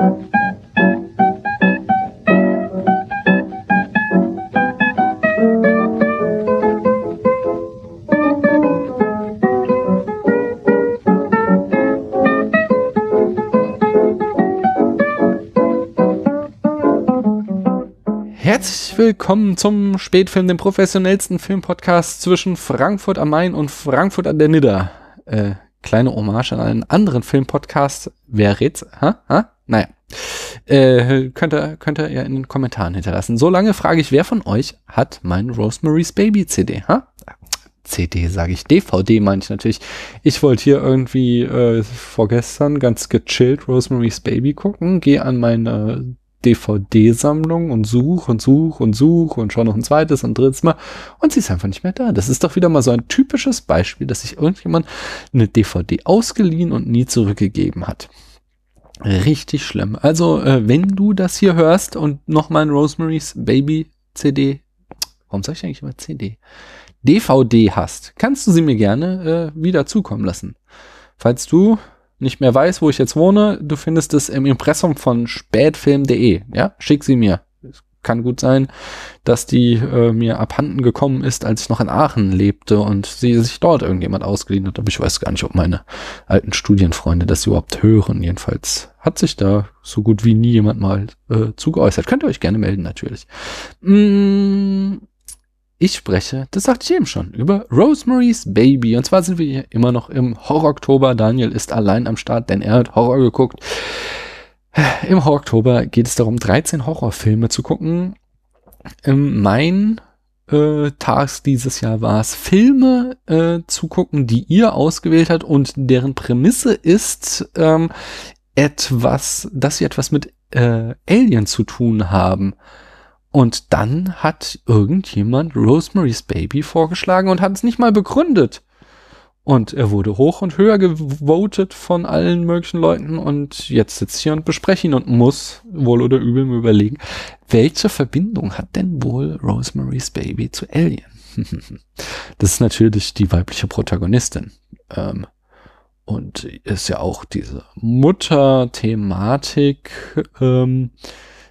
Herzlich willkommen zum Spätfilm, dem professionellsten Filmpodcast zwischen Frankfurt am Main und Frankfurt an der Nidder. Äh, kleine Hommage an einen anderen Filmpodcast. Wer rät's? Ha? Ha? Naja. Äh, könnt, ihr, könnt ihr ja in den Kommentaren hinterlassen. Solange frage ich, wer von euch hat mein Rosemary's Baby CD? Ha? CD sage ich, DVD meine ich natürlich. Ich wollte hier irgendwie äh, vorgestern ganz gechillt Rosemary's Baby gucken, gehe an meine DVD-Sammlung und such und such und such und schau noch ein zweites und drittes Mal und sie ist einfach nicht mehr da. Das ist doch wieder mal so ein typisches Beispiel, dass sich irgendjemand eine DVD ausgeliehen und nie zurückgegeben hat. Richtig schlimm. Also, äh, wenn du das hier hörst und noch mal ein Rosemary's Baby CD, warum sag ich eigentlich immer CD? DVD hast, kannst du sie mir gerne äh, wieder zukommen lassen. Falls du nicht mehr weiß, wo ich jetzt wohne, du findest es im Impressum von spätfilm.de. Ja, schick sie mir. Kann gut sein, dass die äh, mir abhanden gekommen ist, als ich noch in Aachen lebte und sie sich dort irgendjemand ausgeliehen hat. Aber ich weiß gar nicht, ob meine alten Studienfreunde das überhaupt hören. Jedenfalls hat sich da so gut wie nie jemand mal äh, zugeäußert. Könnt ihr euch gerne melden, natürlich. Mm, ich spreche, das sagte ich eben schon, über Rosemary's Baby. Und zwar sind wir hier immer noch im Horror-Oktober. Daniel ist allein am Start, denn er hat Horror geguckt. Im Horror-Oktober geht es darum, 13 Horrorfilme zu gucken. Ähm, mein äh, dieses Jahr war es, Filme äh, zu gucken, die ihr ausgewählt habt und deren Prämisse ist ähm, etwas, dass sie etwas mit äh, Alien zu tun haben. Und dann hat irgendjemand Rosemary's Baby vorgeschlagen und hat es nicht mal begründet. Und er wurde hoch und höher gewotet von allen möglichen Leuten und jetzt sitzt hier und bespreche ihn und muss wohl oder übel mir überlegen, welche Verbindung hat denn wohl Rosemary's Baby zu Alien? das ist natürlich die weibliche Protagonistin. Ähm, und ist ja auch diese Mutter-Thematik. Ähm,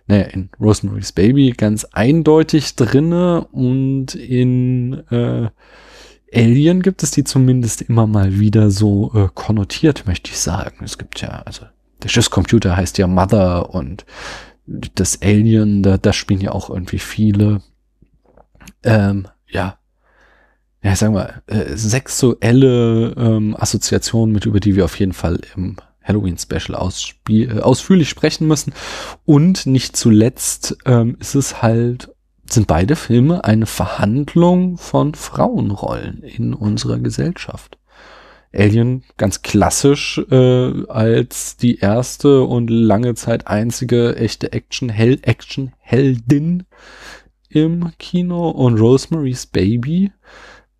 naja, in Rosemary's Baby ganz eindeutig drinne und in äh, Alien gibt es die zumindest immer mal wieder so äh, konnotiert, möchte ich sagen. Es gibt ja, also der Schiffscomputer heißt ja Mother und das Alien, da, da spielen ja auch irgendwie viele, ähm, ja, ja, sagen wir, äh, sexuelle ähm, Assoziationen mit, über die wir auf jeden Fall im Halloween-Special äh, ausführlich sprechen müssen. Und nicht zuletzt ähm, ist es halt, sind beide Filme eine Verhandlung von Frauenrollen in unserer Gesellschaft. Alien ganz klassisch äh, als die erste und lange Zeit einzige echte Action Hell Action Heldin im Kino und Rosemary's Baby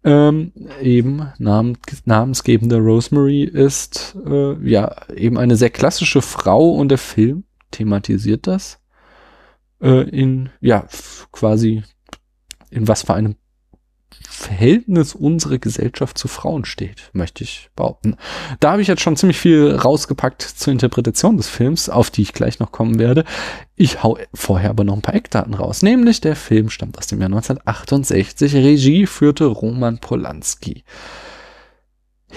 ähm, eben namen, namensgebende Rosemary ist äh, ja eben eine sehr klassische Frau und der Film thematisiert das äh, in ja quasi in was für einem Verhältnis unsere Gesellschaft zu Frauen steht, möchte ich behaupten. Da habe ich jetzt schon ziemlich viel rausgepackt zur Interpretation des Films, auf die ich gleich noch kommen werde. Ich hau vorher aber noch ein paar Eckdaten raus. Nämlich der Film stammt aus dem Jahr 1968. Regie führte Roman Polanski.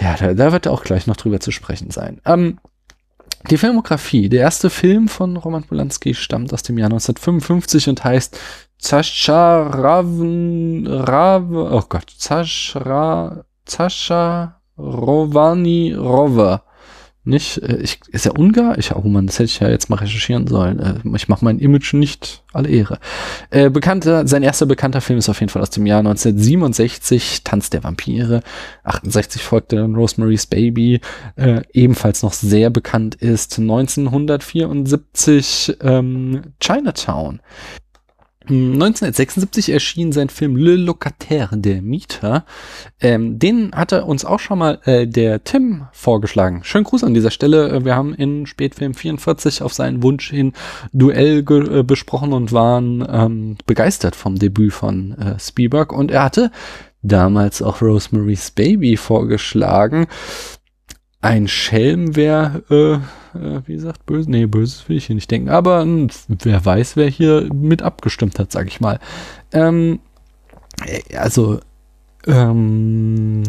Ja, da, da wird auch gleich noch drüber zu sprechen sein. Ähm, die Filmografie. Der erste Film von Roman Polanski stammt aus dem Jahr 1955 und heißt Zascha Raven, Rav, oh Gott, Zascha, Zascha Rovani Rover. Nicht, äh, ich, ist er Ungar? Ich, oh Mann, das hätte ich ja jetzt mal recherchieren sollen. Äh, ich mache mein Image nicht alle Ehre. Äh, bekannter, sein erster bekannter Film ist auf jeden Fall aus dem Jahr 1967, Tanz der Vampire. 68 folgte dann Rosemary's Baby, äh, ebenfalls noch sehr bekannt ist 1974 ähm, Chinatown. 1976 erschien sein Film Le Locataire, der Mieter. Ähm, den hatte uns auch schon mal äh, der Tim vorgeschlagen. Schönen Gruß an dieser Stelle. Äh, wir haben in Spätfilm 44 auf seinen Wunsch hin Duell äh, besprochen und waren ähm, begeistert vom Debüt von äh, Spielberg. Und er hatte damals auch Rosemary's Baby vorgeschlagen. Ein Schelm wäre, äh, äh, wie gesagt, böse. Nee, böses will ich hier nicht denken. Aber hm, wer weiß, wer hier mit abgestimmt hat, sag ich mal. Ähm, äh, also, ähm,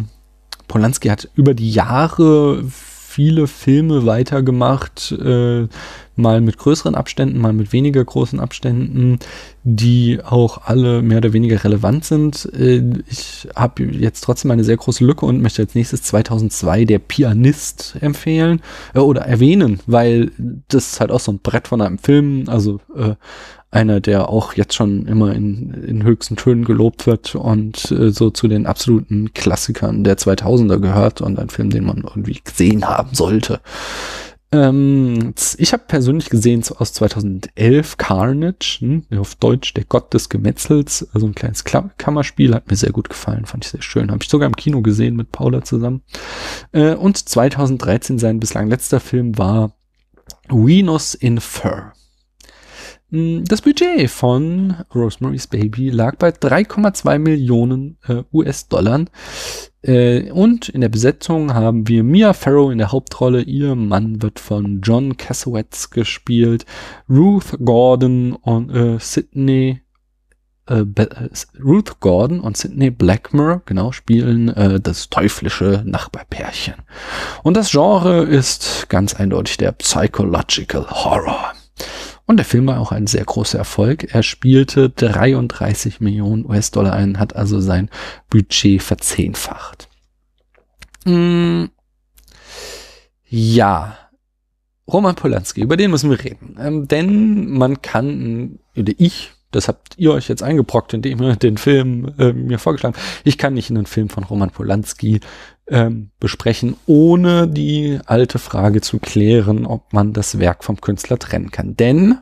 Polanski hat über die Jahre viele Filme weitergemacht, äh, mal mit größeren Abständen, mal mit weniger großen Abständen, die auch alle mehr oder weniger relevant sind. Äh, ich habe jetzt trotzdem eine sehr große Lücke und möchte als nächstes 2002 Der Pianist empfehlen äh, oder erwähnen, weil das ist halt auch so ein Brett von einem Film, also äh, einer, der auch jetzt schon immer in, in höchsten Tönen gelobt wird und äh, so zu den absoluten Klassikern der 2000er gehört und ein Film, den man irgendwie gesehen haben sollte. Ähm, ich habe persönlich gesehen aus 2011 Carnage, hm, auf Deutsch der Gott des Gemetzels, also ein kleines Klam Kammerspiel, hat mir sehr gut gefallen, fand ich sehr schön. Habe ich sogar im Kino gesehen mit Paula zusammen. Äh, und 2013 sein bislang letzter Film war Venus in Fur. Hm, das Budget von Rosemary's Baby lag bei 3,2 Millionen äh, US-Dollar. Äh, und in der Besetzung haben wir Mia Farrow in der Hauptrolle. Ihr Mann wird von John Cassavetes gespielt. Ruth Gordon und äh, Sydney äh, äh, Ruth Gordon und Sidney Blackmore, genau, spielen äh, das teuflische Nachbarpärchen. Und das Genre ist ganz eindeutig der Psychological Horror. Und der Film war auch ein sehr großer Erfolg. Er spielte 33 Millionen US-Dollar ein, hat also sein Budget verzehnfacht. Mm, ja, Roman Polanski, über den müssen wir reden. Ähm, denn man kann, oder ich, das habt ihr euch jetzt eingebrockt, indem ihr den Film äh, mir vorgeschlagen habt. Ich kann nicht einen Film von Roman Polanski ähm, besprechen, ohne die alte Frage zu klären, ob man das Werk vom Künstler trennen kann. Denn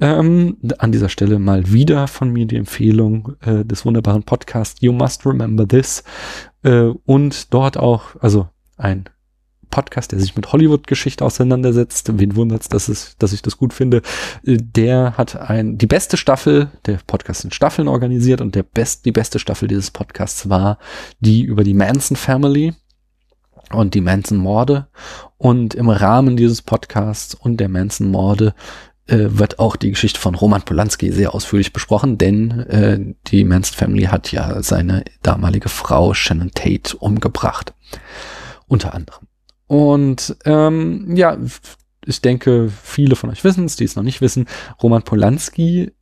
ähm, an dieser Stelle mal wieder von mir die Empfehlung äh, des wunderbaren Podcasts You Must Remember This äh, und dort auch, also ein Podcast, der sich mit Hollywood-Geschichte auseinandersetzt. Wen wundert's, dass es, dass ich das gut finde? Äh, der hat ein, die beste Staffel, der Podcast in Staffeln organisiert und der best, die beste Staffel dieses Podcasts war die über die Manson Family und die Manson-Morde. Und im Rahmen dieses Podcasts und der Manson-Morde äh, wird auch die Geschichte von Roman Polanski sehr ausführlich besprochen, denn äh, die Manson Family hat ja seine damalige Frau Shannon Tate umgebracht. Unter anderem. Und ähm, ja, ich denke, viele von euch wissen es, die es noch nicht wissen. Roman Polanski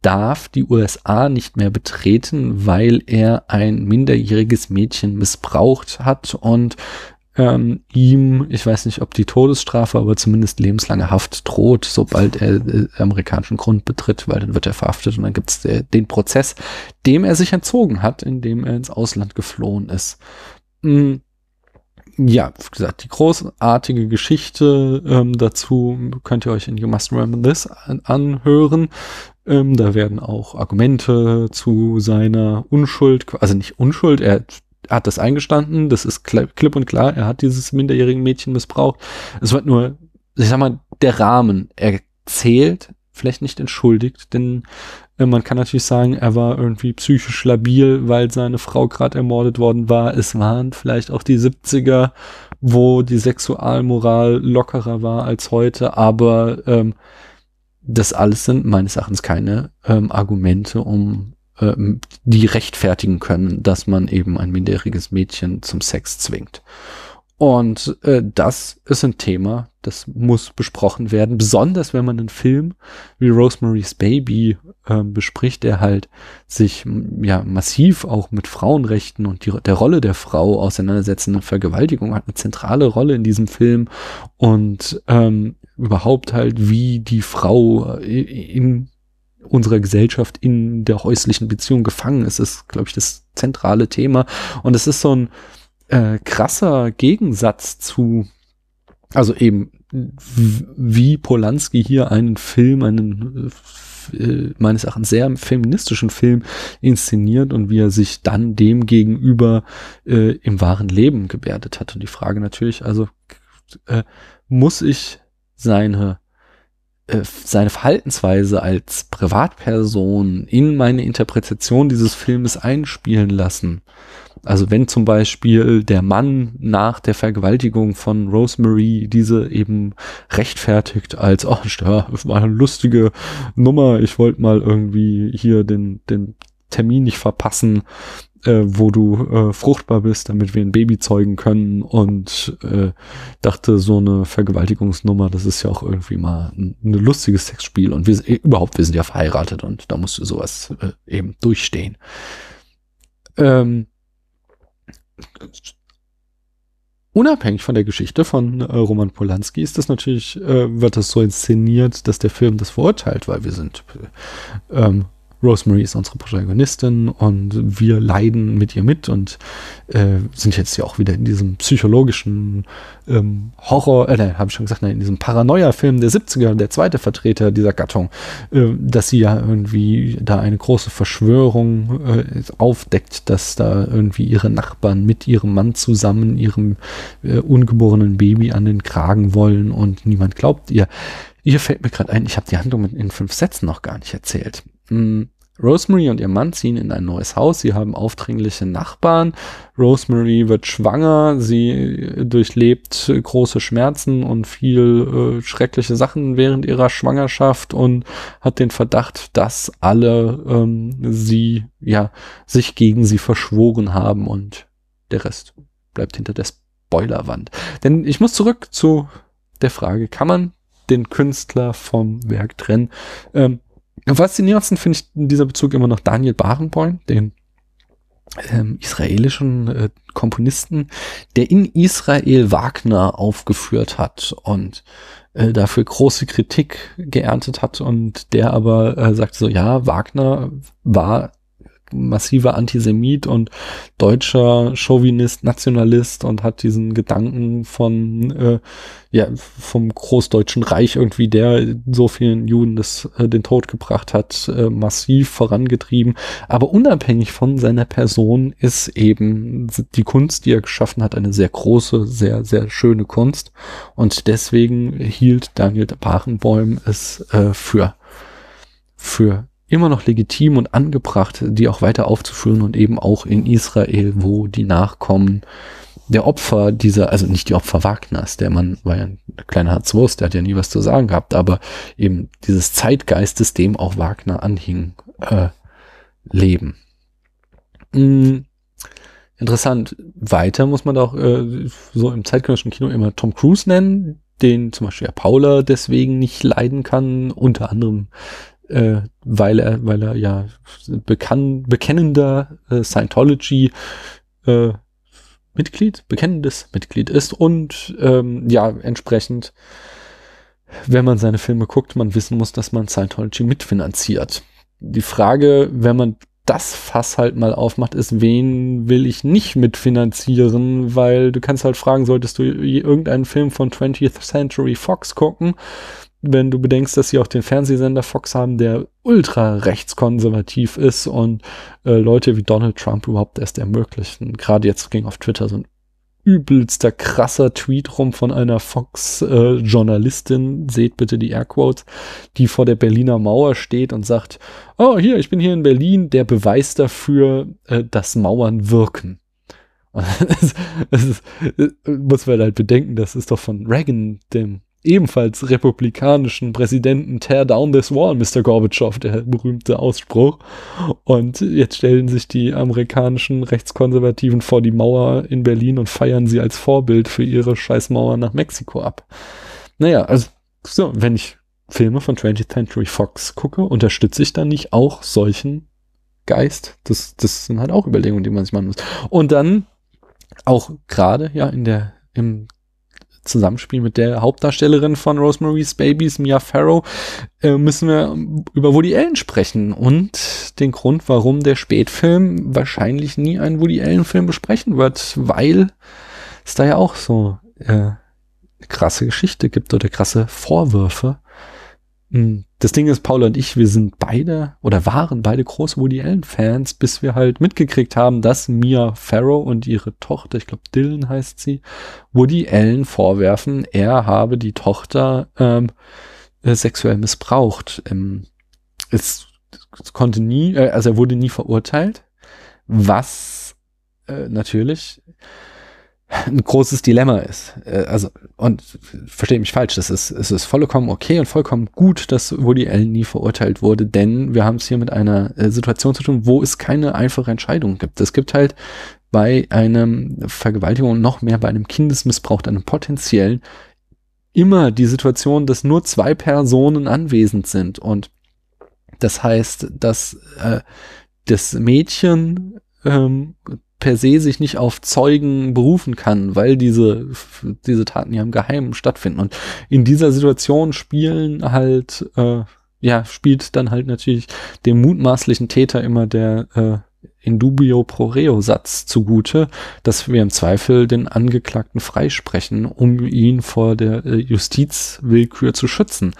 darf die USA nicht mehr betreten, weil er ein minderjähriges Mädchen missbraucht hat und ähm, ihm, ich weiß nicht, ob die Todesstrafe, aber zumindest lebenslange Haft droht, sobald er äh, amerikanischen Grund betritt, weil dann wird er verhaftet und dann gibt es den Prozess, dem er sich entzogen hat, indem er ins Ausland geflohen ist. Mhm ja, wie gesagt, die großartige Geschichte ähm, dazu könnt ihr euch in You Must Remember This an anhören. Ähm, da werden auch Argumente zu seiner Unschuld, also nicht Unschuld, er hat das eingestanden, das ist klipp und klar, er hat dieses minderjährige Mädchen missbraucht. Es wird nur, ich sag mal, der Rahmen erzählt, vielleicht nicht entschuldigt, denn man kann natürlich sagen, er war irgendwie psychisch labil, weil seine Frau gerade ermordet worden war. Es waren vielleicht auch die 70er, wo die Sexualmoral lockerer war als heute, aber ähm, das alles sind meines Erachtens keine ähm, Argumente, um ähm, die rechtfertigen können, dass man eben ein minderjähriges Mädchen zum Sex zwingt. Und äh, das ist ein Thema, das muss besprochen werden, besonders wenn man einen Film wie Rosemary's Baby äh, bespricht, der halt sich ja massiv auch mit Frauenrechten und die, der Rolle der Frau auseinandersetzen. Vergewaltigung hat eine zentrale Rolle in diesem Film und ähm, überhaupt halt, wie die Frau äh, in unserer Gesellschaft in der häuslichen Beziehung gefangen ist, ist, glaube ich, das zentrale Thema. Und es ist so ein äh, krasser Gegensatz zu, also eben wie Polanski hier einen Film, einen äh, meines Erachtens sehr feministischen Film inszeniert und wie er sich dann dem gegenüber äh, im wahren Leben gebärdet hat. Und die Frage natürlich, also äh, muss ich seine äh, seine Verhaltensweise als Privatperson in meine Interpretation dieses Filmes einspielen lassen? Also wenn zum Beispiel der Mann nach der Vergewaltigung von Rosemary diese eben rechtfertigt als, ach, ja, war eine lustige Nummer, ich wollte mal irgendwie hier den, den Termin nicht verpassen, äh, wo du äh, fruchtbar bist, damit wir ein Baby zeugen können und äh, dachte, so eine Vergewaltigungsnummer, das ist ja auch irgendwie mal ein, ein lustiges Sexspiel und wir äh, überhaupt, wir sind ja verheiratet und da musst du sowas äh, eben durchstehen. Ähm, unabhängig von der Geschichte von äh, Roman Polanski ist das natürlich, äh, wird das so inszeniert, dass der Film das verurteilt, weil wir sind äh, ähm, Rosemary ist unsere Protagonistin und wir leiden mit ihr mit und äh, sind jetzt ja auch wieder in diesem psychologischen ähm, Horror, äh, habe ich schon gesagt, nein, in diesem Paranoia-Film der 70er, der zweite Vertreter dieser Gattung, äh, dass sie ja irgendwie da eine große Verschwörung äh, aufdeckt, dass da irgendwie ihre Nachbarn mit ihrem Mann zusammen ihrem äh, ungeborenen Baby an den Kragen wollen und niemand glaubt ihr. Hier fällt mir gerade ein, ich habe die Handlung in fünf Sätzen noch gar nicht erzählt. Hm, Rosemary und ihr Mann ziehen in ein neues Haus. Sie haben aufdringliche Nachbarn. Rosemary wird schwanger. Sie durchlebt große Schmerzen und viel äh, schreckliche Sachen während ihrer Schwangerschaft und hat den Verdacht, dass alle ähm, sie, ja, sich gegen sie verschworen haben und der Rest bleibt hinter der Spoilerwand. Denn ich muss zurück zu der Frage, kann man den Künstler vom Werk trennen? Ähm, am faszinierendsten finde ich in dieser Bezug immer noch Daniel Barenboim, den ähm, israelischen äh, Komponisten, der in Israel Wagner aufgeführt hat und äh, dafür große Kritik geerntet hat und der aber äh, sagt so, ja, Wagner war massiver Antisemit und deutscher Chauvinist, Nationalist und hat diesen Gedanken von äh, ja vom großdeutschen Reich irgendwie, der so vielen Juden das, äh, den Tod gebracht hat, äh, massiv vorangetrieben. Aber unabhängig von seiner Person ist eben die Kunst, die er geschaffen hat, eine sehr große, sehr sehr schöne Kunst und deswegen hielt Daniel Barenboim es äh, für für immer noch legitim und angebracht, die auch weiter aufzuführen und eben auch in Israel, wo die Nachkommen der Opfer dieser, also nicht die Opfer Wagners, der Mann war ja ein kleiner Harzwurst, der hat ja nie was zu sagen gehabt, aber eben dieses Zeitgeistes, dem auch Wagner anhing, äh, leben. Mhm. Interessant. Weiter muss man auch äh, so im zeitgenössischen Kino immer Tom Cruise nennen, den zum Beispiel ja Paula deswegen nicht leiden kann, unter anderem äh, weil er, weil er ja bekann, bekennender äh, Scientology äh, Mitglied, bekennendes Mitglied ist und ähm, ja, entsprechend, wenn man seine Filme guckt, man wissen muss, dass man Scientology mitfinanziert. Die Frage, wenn man das Fass halt mal aufmacht, ist, wen will ich nicht mitfinanzieren, weil du kannst halt fragen, solltest du irgendeinen Film von 20th Century Fox gucken wenn du bedenkst, dass sie auch den Fernsehsender Fox haben, der ultra rechtskonservativ ist und äh, Leute wie Donald Trump überhaupt erst ermöglichen. Gerade jetzt ging auf Twitter so ein übelster krasser Tweet rum von einer Fox-Journalistin, äh, seht bitte die Airquotes, die vor der Berliner Mauer steht und sagt, oh hier, ich bin hier in Berlin, der Beweis dafür, äh, dass Mauern wirken. das, das ist, äh, muss man halt bedenken, das ist doch von Reagan, dem ebenfalls republikanischen Präsidenten Tear down this wall, Mr. Gorbatschow, der berühmte Ausspruch. Und jetzt stellen sich die amerikanischen Rechtskonservativen vor die Mauer in Berlin und feiern sie als Vorbild für ihre Scheißmauer nach Mexiko ab. Naja, also so, wenn ich Filme von 20th Century Fox gucke, unterstütze ich dann nicht auch solchen Geist? Das, das sind halt auch Überlegungen, die man sich machen muss. Und dann auch gerade ja in der im Zusammenspiel mit der Hauptdarstellerin von Rosemary's Babies, Mia Farrow, äh, müssen wir über Woody Allen sprechen. Und den Grund, warum der Spätfilm wahrscheinlich nie einen Woody Allen Film besprechen wird, weil es da ja auch so äh, krasse Geschichte gibt oder krasse Vorwürfe das Ding ist, Paula und ich, wir sind beide oder waren beide große Woody Allen Fans, bis wir halt mitgekriegt haben, dass Mia Farrow und ihre Tochter, ich glaube Dylan heißt sie, Woody Allen vorwerfen, er habe die Tochter ähm, äh, sexuell missbraucht. Ähm, es, es konnte nie, äh, also er wurde nie verurteilt, was äh, natürlich ein großes Dilemma ist. Äh, also, und verstehe mich falsch, das ist, es ist vollkommen okay und vollkommen gut, dass Woody Allen nie verurteilt wurde, denn wir haben es hier mit einer äh, Situation zu tun, wo es keine einfache Entscheidung gibt. Es gibt halt bei einem Vergewaltigung noch mehr bei einem Kindesmissbrauch, einem potenziellen, immer die Situation, dass nur zwei Personen anwesend sind und das heißt, dass äh, das Mädchen ähm, per se sich nicht auf Zeugen berufen kann, weil diese, diese Taten ja im Geheimen stattfinden. Und in dieser Situation spielen halt, äh, ja, spielt dann halt natürlich dem mutmaßlichen Täter immer der äh, in dubio pro reo Satz zugute, dass wir im Zweifel den Angeklagten freisprechen, um ihn vor der äh, Justizwillkür zu schützen.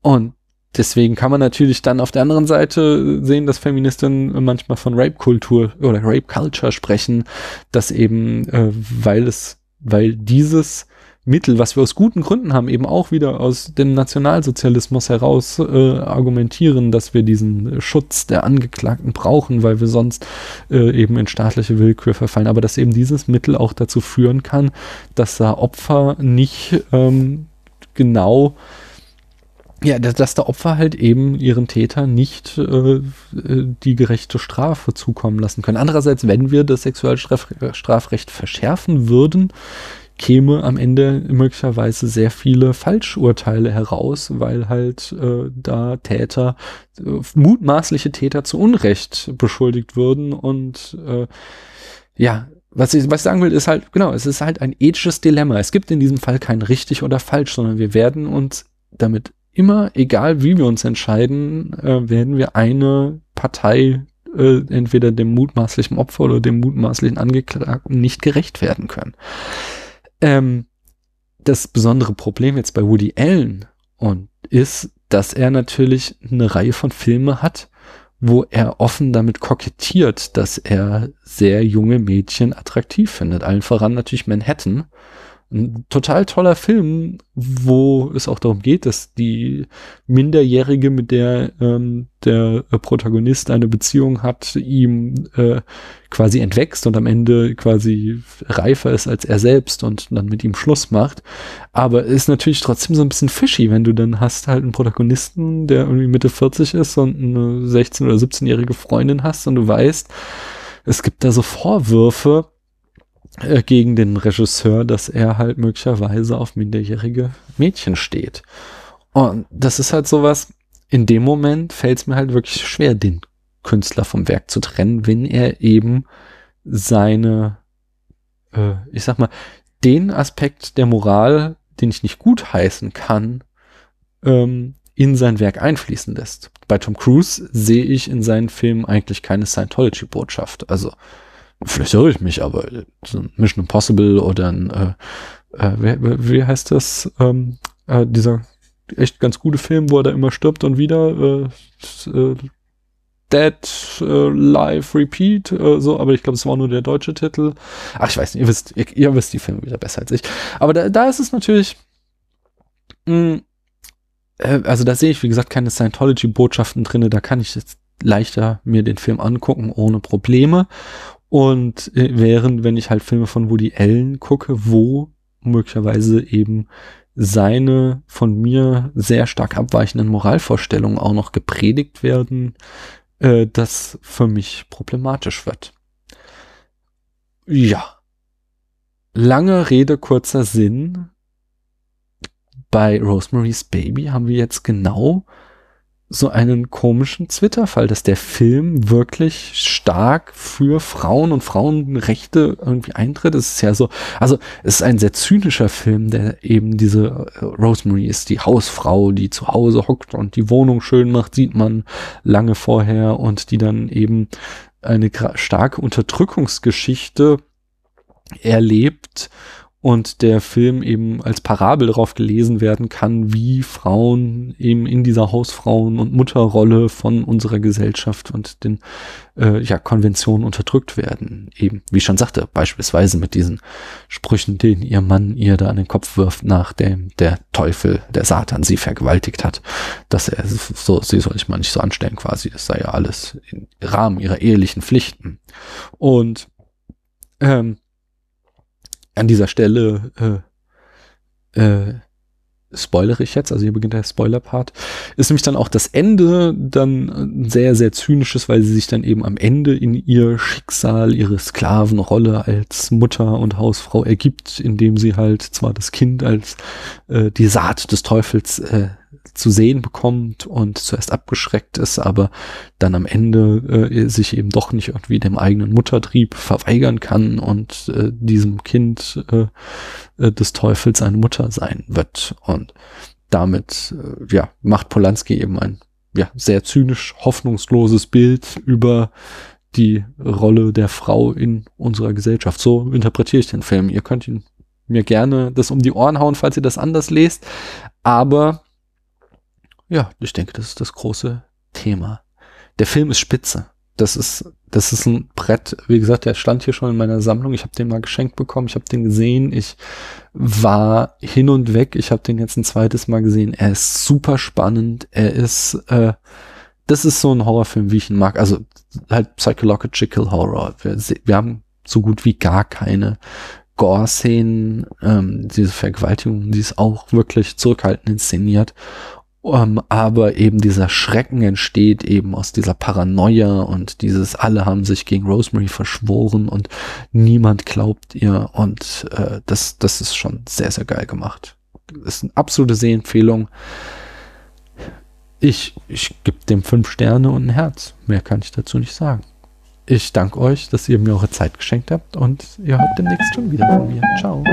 Und deswegen kann man natürlich dann auf der anderen Seite sehen, dass Feministinnen manchmal von Rape-Kultur oder Rape-Culture sprechen, dass eben, äh, weil es, weil dieses Mittel, was wir aus guten Gründen haben, eben auch wieder aus dem Nationalsozialismus heraus äh, argumentieren, dass wir diesen Schutz der Angeklagten brauchen, weil wir sonst äh, eben in staatliche Willkür verfallen. Aber dass eben dieses Mittel auch dazu führen kann, dass da Opfer nicht ähm, genau ja, dass, dass der Opfer halt eben ihren Täter nicht äh, die gerechte Strafe zukommen lassen können. Andererseits, wenn wir das Sexualstrafrecht verschärfen würden, käme am Ende möglicherweise sehr viele Falschurteile heraus, weil halt äh, da Täter, äh, mutmaßliche Täter zu Unrecht beschuldigt würden und äh, ja, was ich, was ich sagen will, ist halt, genau, es ist halt ein ethisches Dilemma. Es gibt in diesem Fall kein richtig oder falsch, sondern wir werden uns damit immer, egal wie wir uns entscheiden, äh, werden wir eine Partei äh, entweder dem mutmaßlichen Opfer oder dem mutmaßlichen Angeklagten nicht gerecht werden können. Ähm, das besondere Problem jetzt bei Woody Allen und ist, dass er natürlich eine Reihe von Filme hat, wo er offen damit kokettiert, dass er sehr junge Mädchen attraktiv findet. Allen voran natürlich Manhattan, ein total toller Film, wo es auch darum geht, dass die Minderjährige, mit der ähm, der Protagonist eine Beziehung hat, ihm äh, quasi entwächst und am Ende quasi reifer ist als er selbst und dann mit ihm Schluss macht. Aber ist natürlich trotzdem so ein bisschen fishy, wenn du dann hast halt einen Protagonisten, der irgendwie Mitte 40 ist und eine 16- oder 17-jährige Freundin hast und du weißt, es gibt da so Vorwürfe, äh, gegen den Regisseur, dass er halt möglicherweise auf minderjährige Mädchen steht. Und das ist halt sowas, in dem Moment fällt es mir halt wirklich schwer, den Künstler vom Werk zu trennen, wenn er eben seine, äh, ich sag mal, den Aspekt der Moral, den ich nicht gut heißen kann, ähm, in sein Werk einfließen lässt. Bei Tom Cruise sehe ich in seinen Filmen eigentlich keine Scientology-Botschaft. Also vielleicht irre ich mich, aber Mission Impossible oder ein, äh, äh, wie, wie heißt das, ähm, äh, dieser echt ganz gute Film, wo er da immer stirbt und wieder äh, äh, Dead äh, Live Repeat, äh, so, aber ich glaube, es war nur der deutsche Titel. Ach, ich weiß nicht, ihr wisst, ihr, ihr wisst die Filme wieder besser als ich. Aber da, da ist es natürlich, mh, mm, äh, also da sehe ich, wie gesagt, keine Scientology-Botschaften drinne. Da kann ich jetzt leichter mir den Film angucken ohne Probleme. Und äh, während, wenn ich halt Filme von Woody Allen gucke, wo möglicherweise eben seine von mir sehr stark abweichenden Moralvorstellungen auch noch gepredigt werden, äh, das für mich problematisch wird. Ja. Lange Rede, kurzer Sinn. Bei Rosemary's Baby haben wir jetzt genau so einen komischen Twitter-Fall, dass der Film wirklich stark für Frauen und Frauenrechte irgendwie eintritt. Es ist ja so, also es ist ein sehr zynischer Film, der eben diese äh, Rosemary ist, die Hausfrau, die zu Hause hockt und die Wohnung schön macht, sieht man lange vorher und die dann eben eine starke Unterdrückungsgeschichte erlebt und der Film eben als Parabel darauf gelesen werden kann, wie Frauen eben in dieser Hausfrauen- und Mutterrolle von unserer Gesellschaft und den äh, ja, Konventionen unterdrückt werden. Eben, wie ich schon sagte, beispielsweise mit diesen Sprüchen, den ihr Mann ihr da an den Kopf wirft, nachdem der Teufel, der Satan sie vergewaltigt hat, dass er so, sie soll ich mal nicht so anstellen quasi, das sei ja alles im Rahmen ihrer ehelichen Pflichten. Und Ähm, an dieser Stelle äh, äh, spoilere ich jetzt, also hier beginnt der Spoiler-Part, ist nämlich dann auch das Ende dann sehr, sehr zynisches, weil sie sich dann eben am Ende in ihr Schicksal, ihre Sklavenrolle als Mutter und Hausfrau ergibt, indem sie halt zwar das Kind als äh, die Saat des Teufels äh, zu sehen bekommt und zuerst abgeschreckt ist, aber dann am Ende äh, sich eben doch nicht irgendwie dem eigenen Muttertrieb verweigern kann und äh, diesem Kind äh, äh, des Teufels eine Mutter sein wird. Und damit äh, ja, macht Polanski eben ein ja, sehr zynisch, hoffnungsloses Bild über die Rolle der Frau in unserer Gesellschaft. So interpretiere ich den Film. Ihr könnt ihn mir gerne das um die Ohren hauen, falls ihr das anders lest. Aber ja, ich denke, das ist das große Thema. Der Film ist spitze. Das ist, das ist ein Brett. Wie gesagt, der stand hier schon in meiner Sammlung. Ich habe den mal geschenkt bekommen. Ich habe den gesehen. Ich war hin und weg. Ich habe den jetzt ein zweites Mal gesehen. Er ist super spannend. Er ist, äh, das ist so ein Horrorfilm, wie ich ihn mag. Also halt Psychological Horror. Wir, wir haben so gut wie gar keine Gore-Szenen. Ähm, diese Vergewaltigung, die ist auch wirklich zurückhaltend inszeniert. Um, ähm, aber eben dieser Schrecken entsteht eben aus dieser Paranoia und dieses alle haben sich gegen Rosemary verschworen und niemand glaubt ihr und äh, das, das ist schon sehr, sehr geil gemacht. Das ist eine absolute Sehempfehlung. Ich, ich gebe dem fünf Sterne und ein Herz. Mehr kann ich dazu nicht sagen. Ich danke euch, dass ihr mir eure Zeit geschenkt habt und ihr hört demnächst schon wieder von mir. Ciao.